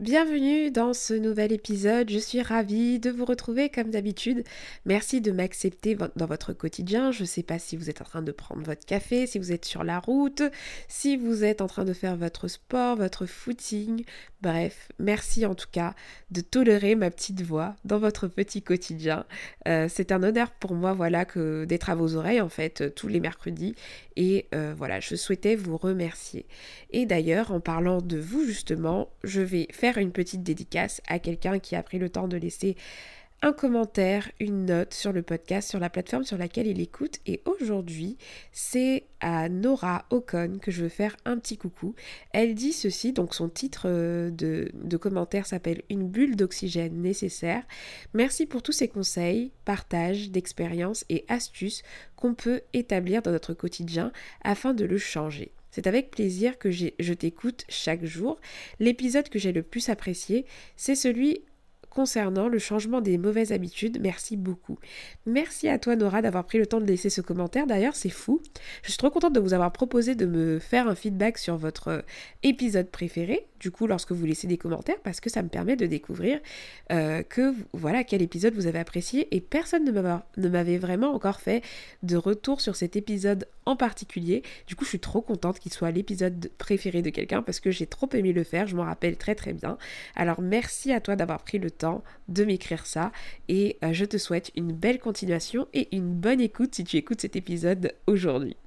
Bienvenue dans ce nouvel épisode, je suis ravie de vous retrouver comme d'habitude. Merci de m'accepter dans votre quotidien. Je ne sais pas si vous êtes en train de prendre votre café, si vous êtes sur la route, si vous êtes en train de faire votre sport, votre footing. Bref, merci en tout cas de tolérer ma petite voix dans votre petit quotidien. Euh, c'est un honneur pour moi voilà que d'être à vos oreilles en fait tous les mercredis et euh, voilà, je souhaitais vous remercier. Et d'ailleurs, en parlant de vous justement, je vais faire une petite dédicace à quelqu'un qui a pris le temps de laisser un commentaire, une note sur le podcast, sur la plateforme sur laquelle il écoute. Et aujourd'hui, c'est à Nora Ocon que je veux faire un petit coucou. Elle dit ceci, donc son titre euh, de, de commentaire s'appelle Une bulle d'oxygène nécessaire. Merci pour tous ces conseils, partages d'expériences et astuces qu'on peut établir dans notre quotidien afin de le changer. C'est avec plaisir que je t'écoute chaque jour. L'épisode que j'ai le plus apprécié, c'est celui concernant le changement des mauvaises habitudes. Merci beaucoup. Merci à toi Nora d'avoir pris le temps de laisser ce commentaire. D'ailleurs, c'est fou. Je suis trop contente de vous avoir proposé de me faire un feedback sur votre épisode préféré du coup lorsque vous laissez des commentaires parce que ça me permet de découvrir euh, que voilà quel épisode vous avez apprécié et personne ne m'avait vraiment encore fait de retour sur cet épisode en particulier. Du coup je suis trop contente qu'il soit l'épisode préféré de quelqu'un parce que j'ai trop aimé le faire, je m'en rappelle très très bien. Alors merci à toi d'avoir pris le temps de m'écrire ça et euh, je te souhaite une belle continuation et une bonne écoute si tu écoutes cet épisode aujourd'hui.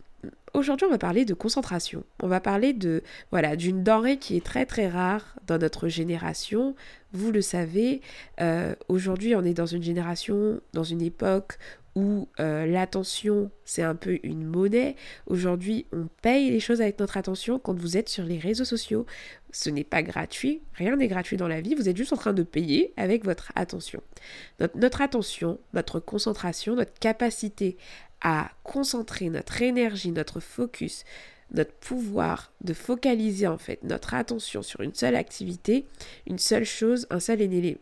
Aujourd'hui, on va parler de concentration. On va parler de voilà d'une denrée qui est très très rare dans notre génération. Vous le savez, euh, aujourd'hui, on est dans une génération, dans une époque où euh, l'attention, c'est un peu une monnaie. Aujourd'hui, on paye les choses avec notre attention. Quand vous êtes sur les réseaux sociaux, ce n'est pas gratuit. Rien n'est gratuit dans la vie. Vous êtes juste en train de payer avec votre attention. notre attention, notre concentration, notre capacité à concentrer notre énergie, notre focus, notre pouvoir de focaliser en fait notre attention sur une seule activité, une seule chose, un seul,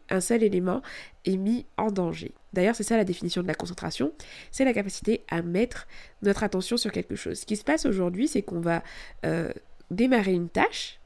un seul élément est mis en danger. D'ailleurs, c'est ça la définition de la concentration, c'est la capacité à mettre notre attention sur quelque chose. Ce qui se passe aujourd'hui, c'est qu'on va euh, démarrer une tâche,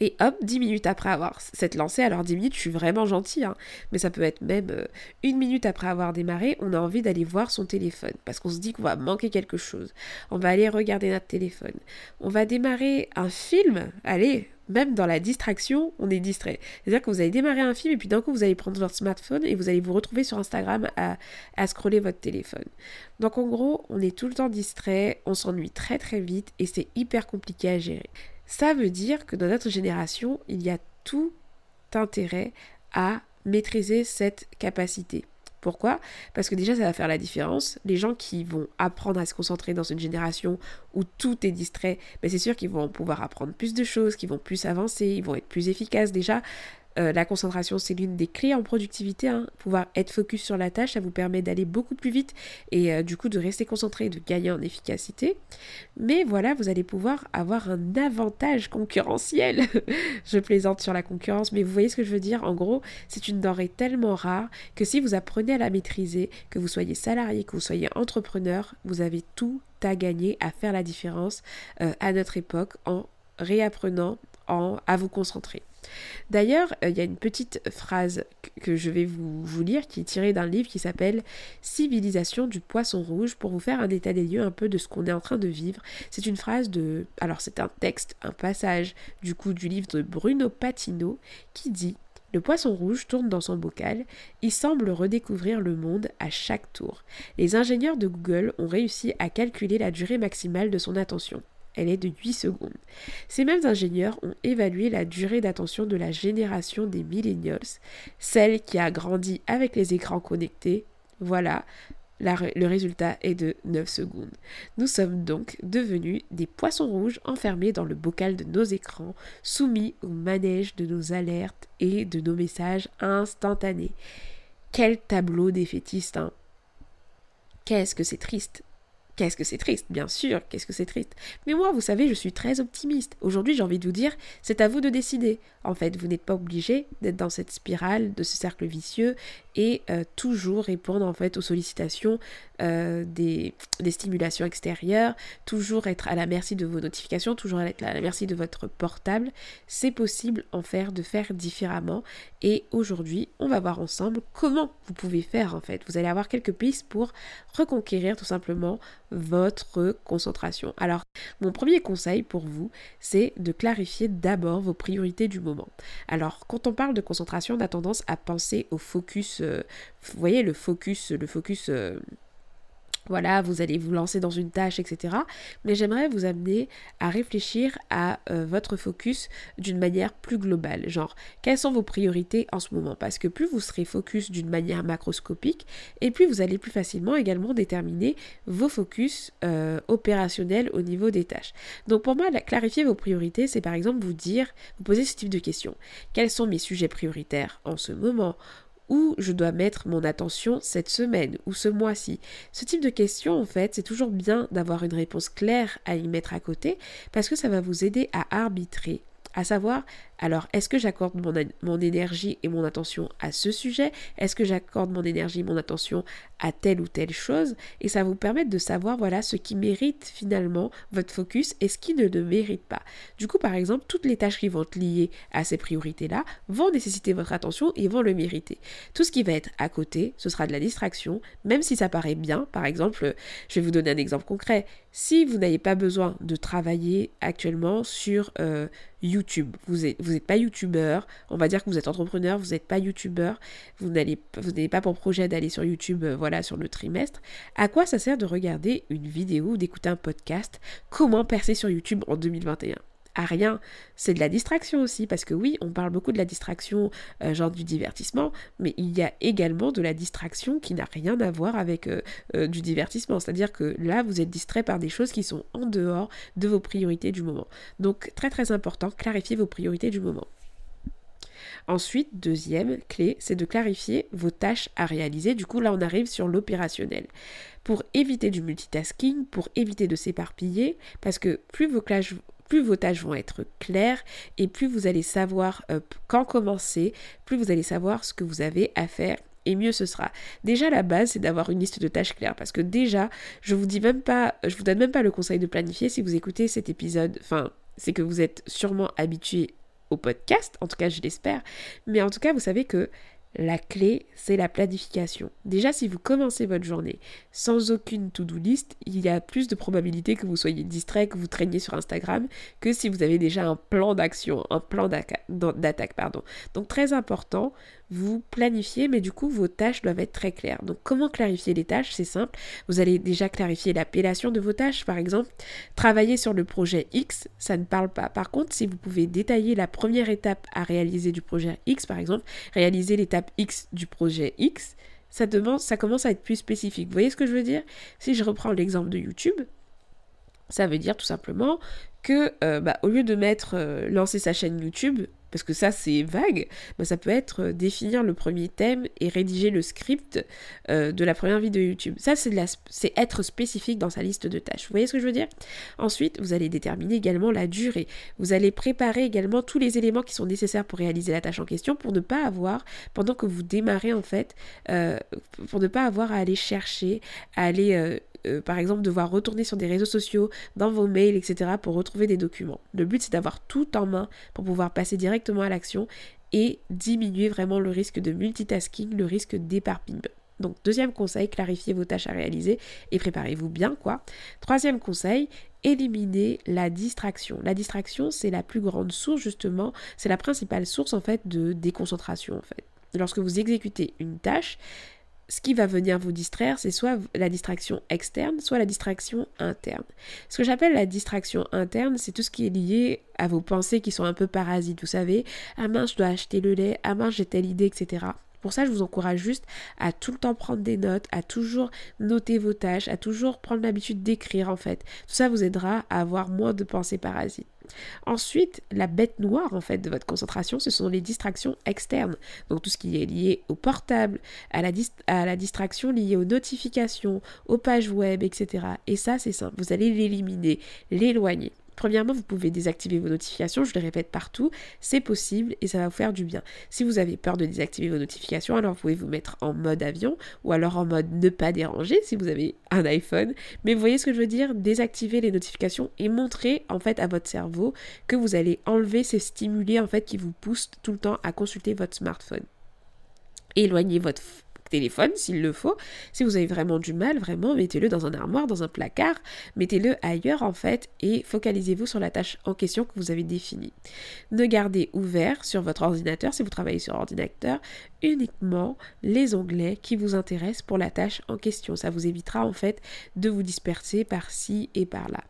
et hop, 10 minutes après avoir cette lancée, alors 10 minutes, je suis vraiment gentille, hein, mais ça peut être même euh, une minute après avoir démarré, on a envie d'aller voir son téléphone, parce qu'on se dit qu'on va manquer quelque chose. On va aller regarder notre téléphone. On va démarrer un film, allez, même dans la distraction, on est distrait. C'est-à-dire que vous allez démarrer un film et puis d'un coup, vous allez prendre votre smartphone et vous allez vous retrouver sur Instagram à, à scroller votre téléphone. Donc en gros, on est tout le temps distrait, on s'ennuie très très vite et c'est hyper compliqué à gérer. Ça veut dire que dans notre génération, il y a tout intérêt à maîtriser cette capacité. Pourquoi? Parce que déjà, ça va faire la différence. Les gens qui vont apprendre à se concentrer dans une génération où tout est distrait, ben c'est sûr qu'ils vont pouvoir apprendre plus de choses, qu'ils vont plus avancer, ils vont être plus efficaces. Déjà, euh, la concentration, c'est l'une des clés en productivité. Hein. Pouvoir être focus sur la tâche, ça vous permet d'aller beaucoup plus vite et euh, du coup de rester concentré et de gagner en efficacité. Mais voilà, vous allez pouvoir avoir un avantage concurrentiel. je plaisante sur la concurrence, mais vous voyez ce que je veux dire? En gros, c'est une denrée tellement rare que si vous apprenez à la maîtriser, que vous soyez salarié, que vous soyez entrepreneur, vous avez tout à gagner, à faire la différence euh, à notre époque en réapprenant en, à vous concentrer. D'ailleurs, euh, il y a une petite phrase que je vais vous, vous lire qui est tirée d'un livre qui s'appelle Civilisation du poisson rouge pour vous faire un état des lieux un peu de ce qu'on est en train de vivre. C'est une phrase de... Alors c'est un texte, un passage du coup du livre de Bruno Patino qui dit le poisson rouge tourne dans son bocal, il semble redécouvrir le monde à chaque tour. Les ingénieurs de Google ont réussi à calculer la durée maximale de son attention elle est de 8 secondes. Ces mêmes ingénieurs ont évalué la durée d'attention de la génération des millennials, celle qui a grandi avec les écrans connectés. Voilà, le résultat est de 9 secondes. Nous sommes donc devenus des poissons rouges enfermés dans le bocal de nos écrans, soumis au manège de nos alertes et de nos messages instantanés. Quel tableau défaitiste, hein Qu'est-ce que c'est triste Qu'est-ce que c'est triste, bien sûr, qu'est-ce que c'est triste. Mais moi, vous savez, je suis très optimiste. Aujourd'hui, j'ai envie de vous dire, c'est à vous de décider. En fait, vous n'êtes pas obligé d'être dans cette spirale, de ce cercle vicieux, et euh, toujours répondre en fait aux sollicitations euh, des, des, stimulations extérieures, toujours être à la merci de vos notifications, toujours être à la merci de votre portable. C'est possible en faire, de faire différemment. Et aujourd'hui, on va voir ensemble comment vous pouvez faire en fait. Vous allez avoir quelques pistes pour reconquérir tout simplement votre concentration. Alors, mon premier conseil pour vous, c'est de clarifier d'abord vos priorités du moment. Alors, quand on parle de concentration, on a tendance à penser au focus, euh, vous voyez, le focus, le focus euh, voilà, vous allez vous lancer dans une tâche, etc. Mais j'aimerais vous amener à réfléchir à euh, votre focus d'une manière plus globale. Genre, quelles sont vos priorités en ce moment? Parce que plus vous serez focus d'une manière macroscopique, et plus vous allez plus facilement également déterminer vos focus euh, opérationnels au niveau des tâches. Donc pour moi, clarifier vos priorités, c'est par exemple vous dire, vous poser ce type de questions. Quels sont mes sujets prioritaires en ce moment? Où je dois mettre mon attention cette semaine ou ce mois-ci. Ce type de questions, en fait, c'est toujours bien d'avoir une réponse claire à y mettre à côté parce que ça va vous aider à arbitrer à savoir, alors est-ce que j'accorde mon, énergie et mon attention à ce sujet? Est-ce que j'accorde mon énergie et mon attention à telle ou telle chose? Et ça vous permettre de savoir voilà ce qui mérite finalement votre focus et ce qui ne le mérite pas. Du coup, par exemple, toutes les tâches qui vont être liées à ces priorités-là vont nécessiter votre attention et vont le mériter. Tout ce qui va être à côté, ce sera de la distraction, même si ça paraît bien. Par exemple, je vais vous donner un exemple concret. Si vous n'avez pas besoin de travailler actuellement sur euh, YouTube, vous n'êtes pas YouTubeur, on va dire que vous êtes entrepreneur, vous n'êtes pas YouTubeur, vous n'avez pas pour projet d'aller sur YouTube euh, voilà, sur le trimestre, à quoi ça sert de regarder une vidéo ou d'écouter un podcast? Comment percer sur YouTube en 2021 rien. C'est de la distraction aussi, parce que oui, on parle beaucoup de la distraction, euh, genre du divertissement, mais il y a également de la distraction qui n'a rien à voir avec euh, euh, du divertissement. C'est-à-dire que là, vous êtes distrait par des choses qui sont en dehors de vos priorités du moment. Donc, très très important, clarifier vos priorités du moment. Ensuite, deuxième clé, c'est de clarifier vos tâches à réaliser. Du coup, là, on arrive sur l'opérationnel. Pour éviter du multitasking, pour éviter de s'éparpiller, parce que plus vos, plus vos tâches vont être claires et plus vous allez savoir euh, quand commencer, plus vous allez savoir ce que vous avez à faire et mieux ce sera. Déjà la base c'est d'avoir une liste de tâches claires parce que déjà je vous dis même pas je vous donne même pas le conseil de planifier si vous écoutez cet épisode enfin c'est que vous êtes sûrement habitué au podcast en tout cas je l'espère mais en tout cas vous savez que la clé, c'est la planification. Déjà, si vous commencez votre journée sans aucune to-do list, il y a plus de probabilité que vous soyez distrait, que vous traîniez sur Instagram, que si vous avez déjà un plan d'action, un plan d'attaque, pardon. Donc très important, vous planifiez, mais du coup, vos tâches doivent être très claires. Donc, comment clarifier les tâches? C'est simple. Vous allez déjà clarifier l'appellation de vos tâches. Par exemple, travailler sur le projet X, ça ne parle pas. Par contre, si vous pouvez détailler la première étape à réaliser du projet X, par exemple, réaliser l'étape X du projet X, ça, demande, ça commence à être plus spécifique. Vous voyez ce que je veux dire? Si je reprends l'exemple de YouTube, ça veut dire tout simplement que euh, bah, au lieu de mettre euh, lancer sa chaîne YouTube, parce que ça c'est vague, bah, ça peut être euh, définir le premier thème et rédiger le script de la première vidéo YouTube. Ça c'est être spécifique dans sa liste de tâches. Vous voyez ce que je veux dire? Ensuite, vous allez déterminer également la durée. Vous allez préparer également tous les éléments qui sont nécessaires pour réaliser la tâche en question pour ne pas avoir, pendant que vous démarrez en fait, pour ne pas avoir à aller chercher, à aller euh, par exemple, devoir retourner sur des réseaux sociaux, dans vos mails, etc. pour retrouver des documents. Le but, c'est d'avoir tout en main pour pouvoir passer directement à l'action et diminuer vraiment le risque de multitasking, le risque d'éparpillement. Donc deuxième conseil, clarifiez vos tâches à réaliser et préparez-vous bien quoi. Troisième conseil, éliminez la distraction. La distraction, c'est la plus grande source justement, c'est la principale source en fait de déconcentration en fait. Lorsque vous exécutez une tâche, ce qui va venir vous distraire, c'est soit la distraction externe, soit la distraction interne. Ce que j'appelle la distraction interne, c'est tout ce qui est lié à vos pensées qui sont un peu parasites, vous savez. Ah mince, je dois acheter le lait, ah mince, j'ai telle idée, etc. pour ça, je vous encourage juste à tout le temps prendre des notes, à toujours noter vos tâches, à toujours prendre l'habitude d'écrire en fait. Tout ça vous aidera à avoir moins de pensées parasites. Ensuite, la bête noire en fait de votre concentration, ce sont les distractions externes. Donc tout ce qui est lié au portable, à la, à la distraction liée aux notifications, aux pages web, etc. Et ça, c'est simple. Vous allez l'éliminer, l'éloigner. Premièrement, vous pouvez désactiver vos notifications, je le répète partout, c'est possible et ça va vous faire du bien. Si vous avez peur de désactiver vos notifications, alors vous pouvez vous mettre en mode avion ou alors en mode ne pas déranger si vous avez un iPhone. Mais vous voyez ce que je veux dire? Désactiver les notifications et montrer en fait à votre cerveau que vous allez enlever ces fait qui vous poussent tout le temps à consulter votre smartphone. Éloignez votre s'il le faut. Si vous avez vraiment du mal, vraiment, mettez-le dans un armoire, dans un placard, mettez-le ailleurs en fait et focalisez-vous sur la tâche en question que vous avez définie. Ne gardez ouvert sur votre ordinateur, si vous travaillez sur ordinateur, uniquement les onglets qui vous intéressent pour la tâche en question. Ça vous évitera en fait de vous disperser par ci et par là.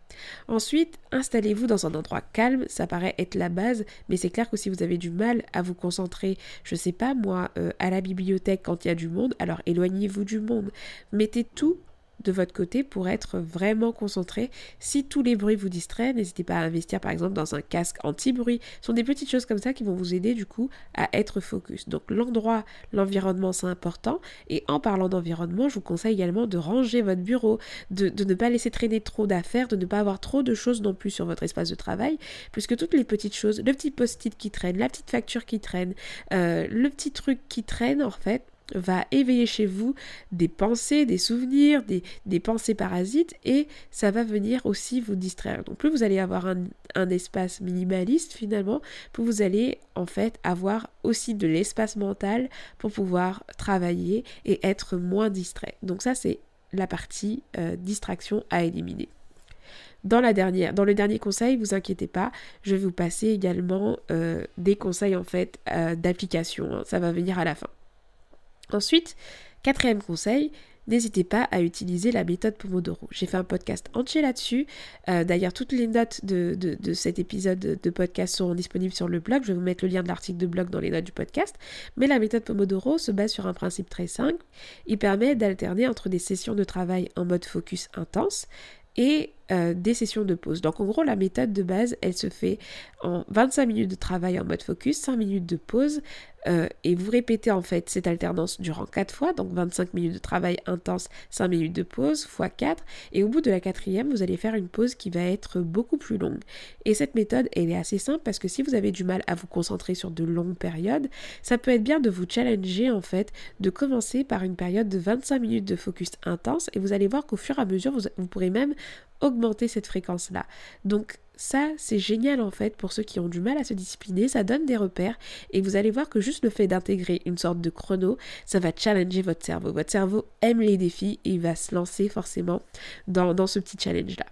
Ensuite, installez-vous dans un endroit calme, ça paraît être la base, mais c'est clair que si vous avez du mal à vous concentrer, je sais pas moi, euh, à la bibliothèque quand il y a du monde, alors éloignez-vous du monde. Mettez tout de votre côté pour être vraiment concentré. Si tous les bruits vous distraient, n'hésitez pas à investir par exemple dans un casque anti-bruit. Ce sont des petites choses comme ça qui vont vous aider du coup à être focus. Donc l'endroit, l'environnement c'est important. Et en parlant d'environnement, je vous conseille également de ranger votre bureau, de, ne pas laisser traîner trop d'affaires, de ne pas avoir trop de choses non plus sur votre espace de travail, puisque toutes les petites choses, le petit post-it qui traîne, la petite facture qui traîne, euh, le petit truc qui traîne en fait, va éveiller chez vous des pensées, des souvenirs, des, pensées parasites et ça va venir aussi vous distraire. Donc plus vous allez avoir un, espace minimaliste finalement, plus vous allez en fait avoir aussi de l'espace mental pour pouvoir travailler et être moins distrait. Donc ça c'est la partie euh, distraction à éliminer. Dans le dernier conseil, vous inquiétez pas, je vais vous passer également euh, des conseils en fait euh, d'application. Hein. ça va venir à la fin. Ensuite, quatrième conseil, n'hésitez pas à utiliser la méthode Pomodoro. J'ai fait un podcast entier là-dessus. Euh, d'ailleurs, toutes les notes de, cet épisode de podcast seront disponibles sur le blog. Je vais vous mettre le lien de l'article de blog dans les notes du podcast. Mais la méthode Pomodoro se base sur un principe très simple. Il permet d'alterner entre des sessions de travail en mode focus intense et euh, des sessions de pause. Donc en gros, la méthode de base, elle se fait en 25 minutes de travail en mode focus, 5 minutes de pause, euh, et vous répétez en fait cette alternance durant 4 fois, donc 25 minutes de travail intense, 5 minutes de pause, fois 4, et au bout de la quatrième, vous allez faire une pause qui va être beaucoup plus longue. Et cette méthode, elle est assez simple parce que si vous avez du mal à vous concentrer sur de longues périodes, ça peut être bien de vous challenger en fait, de commencer par une période de 25 minutes de focus intense, et vous allez voir qu'au fur et à mesure, vous pourrez même augmenter cette fréquence-là. Donc ça, c'est génial en fait pour ceux qui ont du mal à se discipliner, ça donne des repères et vous allez voir que juste le fait d'intégrer une sorte de chrono, ça va challenger votre cerveau. Votre cerveau aime les défis et il va se lancer forcément dans, dans ce petit challenge-là.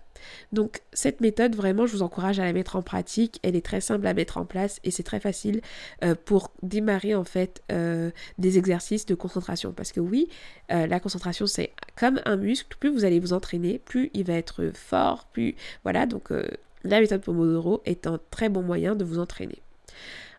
Donc cette méthode, vraiment, je vous encourage à la mettre en pratique. Elle est très simple à mettre en place et c'est très facile euh, pour démarrer en fait euh, des exercices de concentration. Parce que oui, euh, la concentration c'est comme un muscle. Plus vous allez vous entraîner, plus il va être fort, plus voilà. Donc la méthode Pomodoro est un très bon moyen de vous entraîner.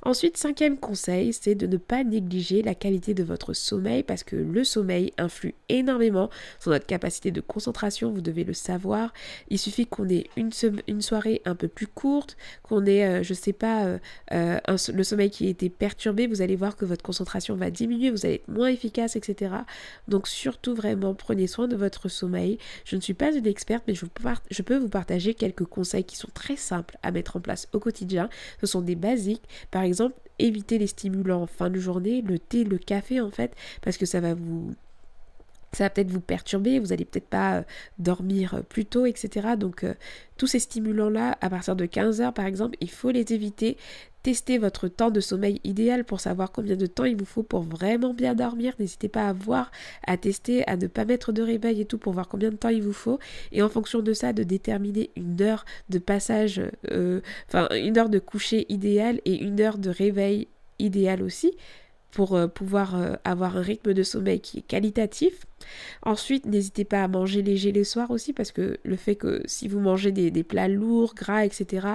Ensuite, cinquième conseil, c'est de ne pas négliger la qualité de votre sommeil parce que le sommeil influe énormément sur notre capacité de concentration, vous devez le savoir. Il suffit qu'on ait une, une, soirée un peu plus courte, qu'on ait, euh, je sais pas, euh, euh, le sommeil qui a été perturbé, vous allez voir que votre concentration va diminuer, vous allez être moins efficace, etc. Donc surtout vraiment, prenez soin de votre sommeil. Je ne suis pas une experte, mais je, je peux vous partager quelques conseils qui sont très simples à mettre en place au quotidien. Ce sont des basiques. Par exemple, exemple, éviter les stimulants en fin de journée, le thé, le café en fait, parce que ça va vous ça va peut-être vous perturber, vous allez peut-être pas euh, dormir euh, plus tôt, etc. Donc euh, tous ces stimulants-là, à partir de 15 heures par exemple, il faut les éviter. Testez votre temps de sommeil idéal pour savoir combien de temps il vous faut pour vraiment bien dormir. N'hésitez pas à voir, à tester, à ne pas mettre de réveil et tout pour voir combien de temps il vous faut. Et en fonction de ça, de déterminer une heure de passage, enfin une heure de coucher idéal et une heure de réveil idéal aussi pour euh, pouvoir euh, avoir un rythme de sommeil qui est qualitatif. Ensuite, n'hésitez pas à manger léger les soirs aussi, parce que le fait que si vous mangez des, plats lourds, gras, etc.,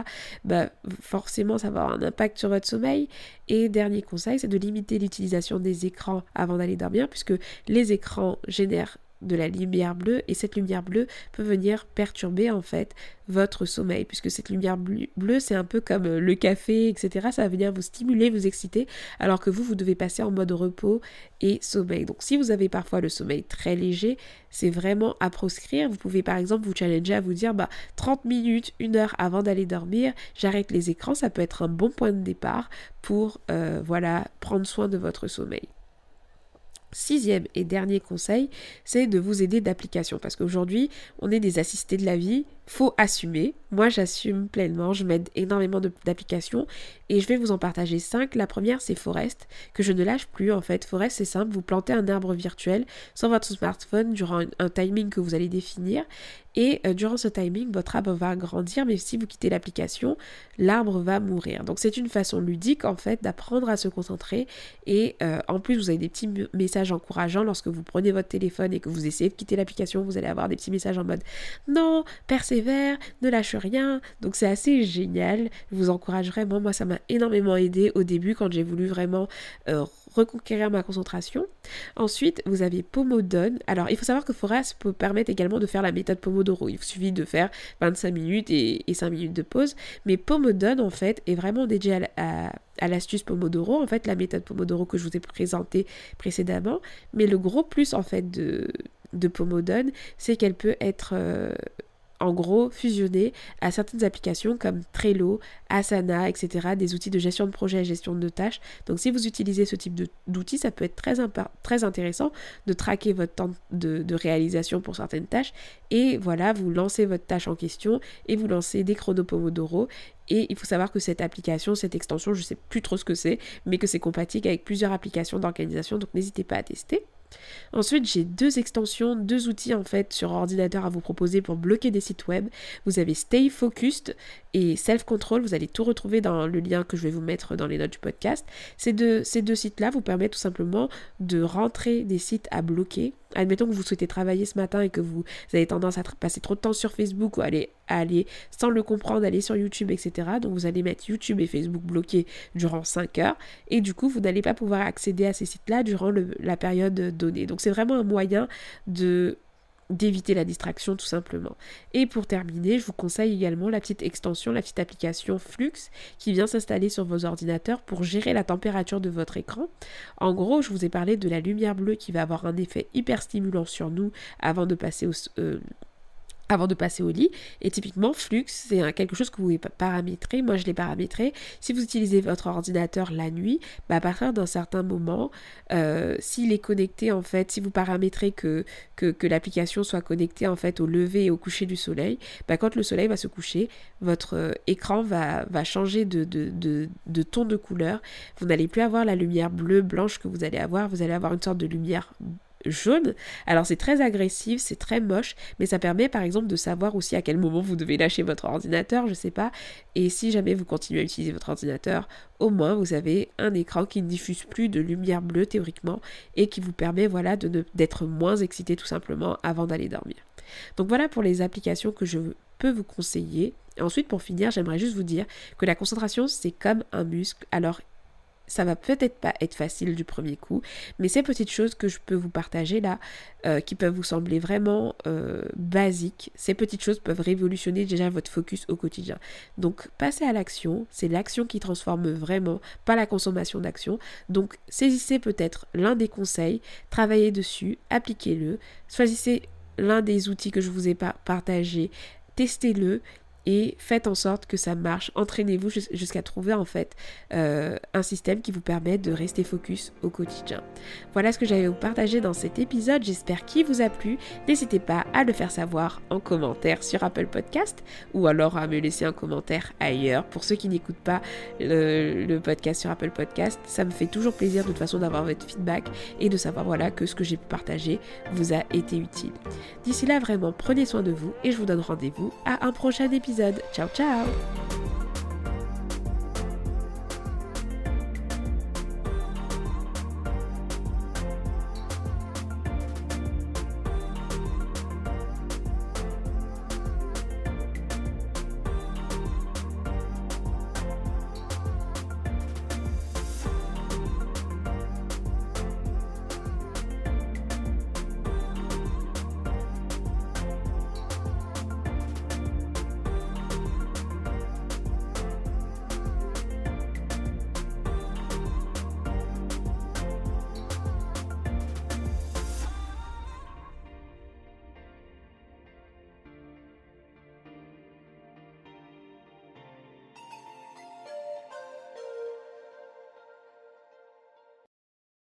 bah, forcément, ça va avoir un impact sur votre sommeil. Et dernier conseil, c'est de limiter l'utilisation des écrans avant d'aller dormir, puisque les écrans génèrent de la lumière bleue et cette lumière bleue peut venir perturber en fait votre sommeil puisque cette lumière bleue c'est un peu comme euh, le café etc ça va venir vous stimuler vous exciter alors que vous vous devez passer en mode repos et sommeil. Donc si vous avez parfois le sommeil très léger c'est vraiment à proscrire. Vous pouvez par exemple vous challenger à vous dire bah 30 minutes une heure avant d'aller dormir j'arrête les écrans ça peut être un bon point de départ pour euh, voilà prendre soin de votre sommeil Sixième et dernier conseil, c'est de vous aider d'applications. Parce qu'aujourd'hui, on est des assistés de la vie, faut assumer. Moi, j'assume pleinement, je m'aide énormément d'applications et je vais vous en partager cinq. La première, c'est Forest, que je ne lâche plus en fait. Forest, c'est simple, vous plantez un arbre virtuel sur votre smartphone durant un, timing que vous allez définir et euh, durant ce timing, votre arbre va grandir, mais si vous quittez l'application, l'arbre va mourir. Donc c'est une façon ludique en fait d'apprendre à se concentrer et euh, en plus vous avez des petits messages encourageants lorsque vous prenez votre téléphone et que vous essayez de quitter l'application, vous allez avoir des petits messages en mode non, persévère ne lâche rien. Donc c'est assez génial. Je vous encourage vraiment. Moi, ça m'a énormément aidé au début quand j'ai voulu vraiment euh, reconquérir ma concentration. Ensuite, vous avez Pomodone. Alors, il faut savoir que Forest peut permettre également de faire la méthode Pomodoro. Il suffit de faire 25 minutes et, 5 minutes de pause. Mais Pomodone, en fait, est vraiment dédié à, l'astuce Pomodoro, en fait, la méthode Pomodoro que je vous ai présentée précédemment. Mais le gros plus, en fait, de, de Pomodone, c'est qu'elle peut être euh, en gros fusionner à certaines applications comme Trello, Asana, etc., des outils de gestion de projet et gestion de tâches. Donc si vous utilisez ce type d'outils, ça peut être très, intéressant de traquer votre temps de, réalisation pour certaines tâches. Et voilà, vous lancez votre tâche en question et vous lancez des chronos Pomodoro. Et il faut savoir que cette application, cette extension, je ne sais plus trop ce que c'est, mais que c'est compatible avec plusieurs applications d'organisation. Donc n'hésitez pas à tester. Ensuite, j'ai deux extensions, deux outils en fait sur ordinateur à vous proposer pour bloquer des sites web. Vous avez Stay Focused et Self Control. Vous allez tout retrouver dans le lien que je vais vous mettre dans les notes du podcast. Ces deux, ces deux sites-là vous permettent tout simplement de rentrer des sites à bloquer. Admettons que vous souhaitez travailler ce matin et que vous avez tendance à passer trop de temps sur Facebook ou aller, aller sans le comprendre, aller sur YouTube, etc. Donc vous allez mettre YouTube et Facebook bloqués durant 5 heures et du coup vous n'allez pas pouvoir accéder à ces sites-là durant la période donnée. Donc c'est vraiment un moyen de d'éviter la distraction tout simplement. Et pour terminer, je vous conseille également la petite extension, la petite application Flux qui vient s'installer sur vos ordinateurs pour gérer la température de votre écran. En gros, je vous ai parlé de la lumière bleue qui va avoir un effet hyper stimulant sur nous avant de passer au, euh, avant de passer au lit. Et typiquement, Flux, c'est quelque chose que vous pouvez paramétrer. Moi, je l'ai paramétré. Si vous utilisez votre ordinateur la nuit, bah, à partir d'un certain moment, euh, s'il est connecté, en fait, si vous paramétrez que, l'application soit connectée, en fait, au lever et au coucher du soleil, bah, quand le soleil va se coucher, votre euh, écran va, va changer de, de, de, de ton de couleur. Vous n'allez plus avoir la lumière bleue, blanche que vous allez avoir. Vous allez avoir une sorte de lumière jaune. Alors c'est très agressif, c'est très moche, mais ça permet par exemple de savoir aussi à quel moment vous devez lâcher votre ordinateur, je sais pas. Et si jamais vous continuez à utiliser votre ordinateur, au moins vous avez un écran qui ne diffuse plus de lumière bleue théoriquement et qui vous permet voilà de d'être moins excité tout simplement avant d'aller dormir. Donc voilà pour les applications que je peux vous conseiller. ensuite pour finir, j'aimerais juste vous dire que la concentration c'est comme un muscle. Alors ça va peut-être pas être facile du premier coup, mais ces petites choses que je peux vous partager là, euh, qui peuvent vous sembler vraiment euh, basiques, ces petites choses peuvent révolutionner déjà votre focus au quotidien. Donc passez à l'action, c'est l'action qui transforme vraiment, pas la consommation d'action. Donc saisissez peut-être l'un des conseils, travaillez dessus, appliquez-le, choisissez l'un des outils que je vous ai partagé, testez-le et faites en sorte que ça marche. Entraînez-vous jusqu'à trouver en fait euh, un système qui vous permet de rester focus au quotidien. Voilà ce que j'avais à vous partager dans cet épisode. J'espère qu'il vous a plu. N'hésitez pas à le faire savoir en commentaire sur Apple Podcast ou alors à me laisser un commentaire ailleurs. Pour ceux qui n'écoutent pas le, podcast sur Apple Podcast, ça me fait toujours plaisir de toute façon d'avoir votre feedback et de savoir voilà que ce que j'ai pu partager vous a été utile. D'ici là, vraiment, prenez soin de vous et je vous donne rendez-vous à un prochain Ciao ciao.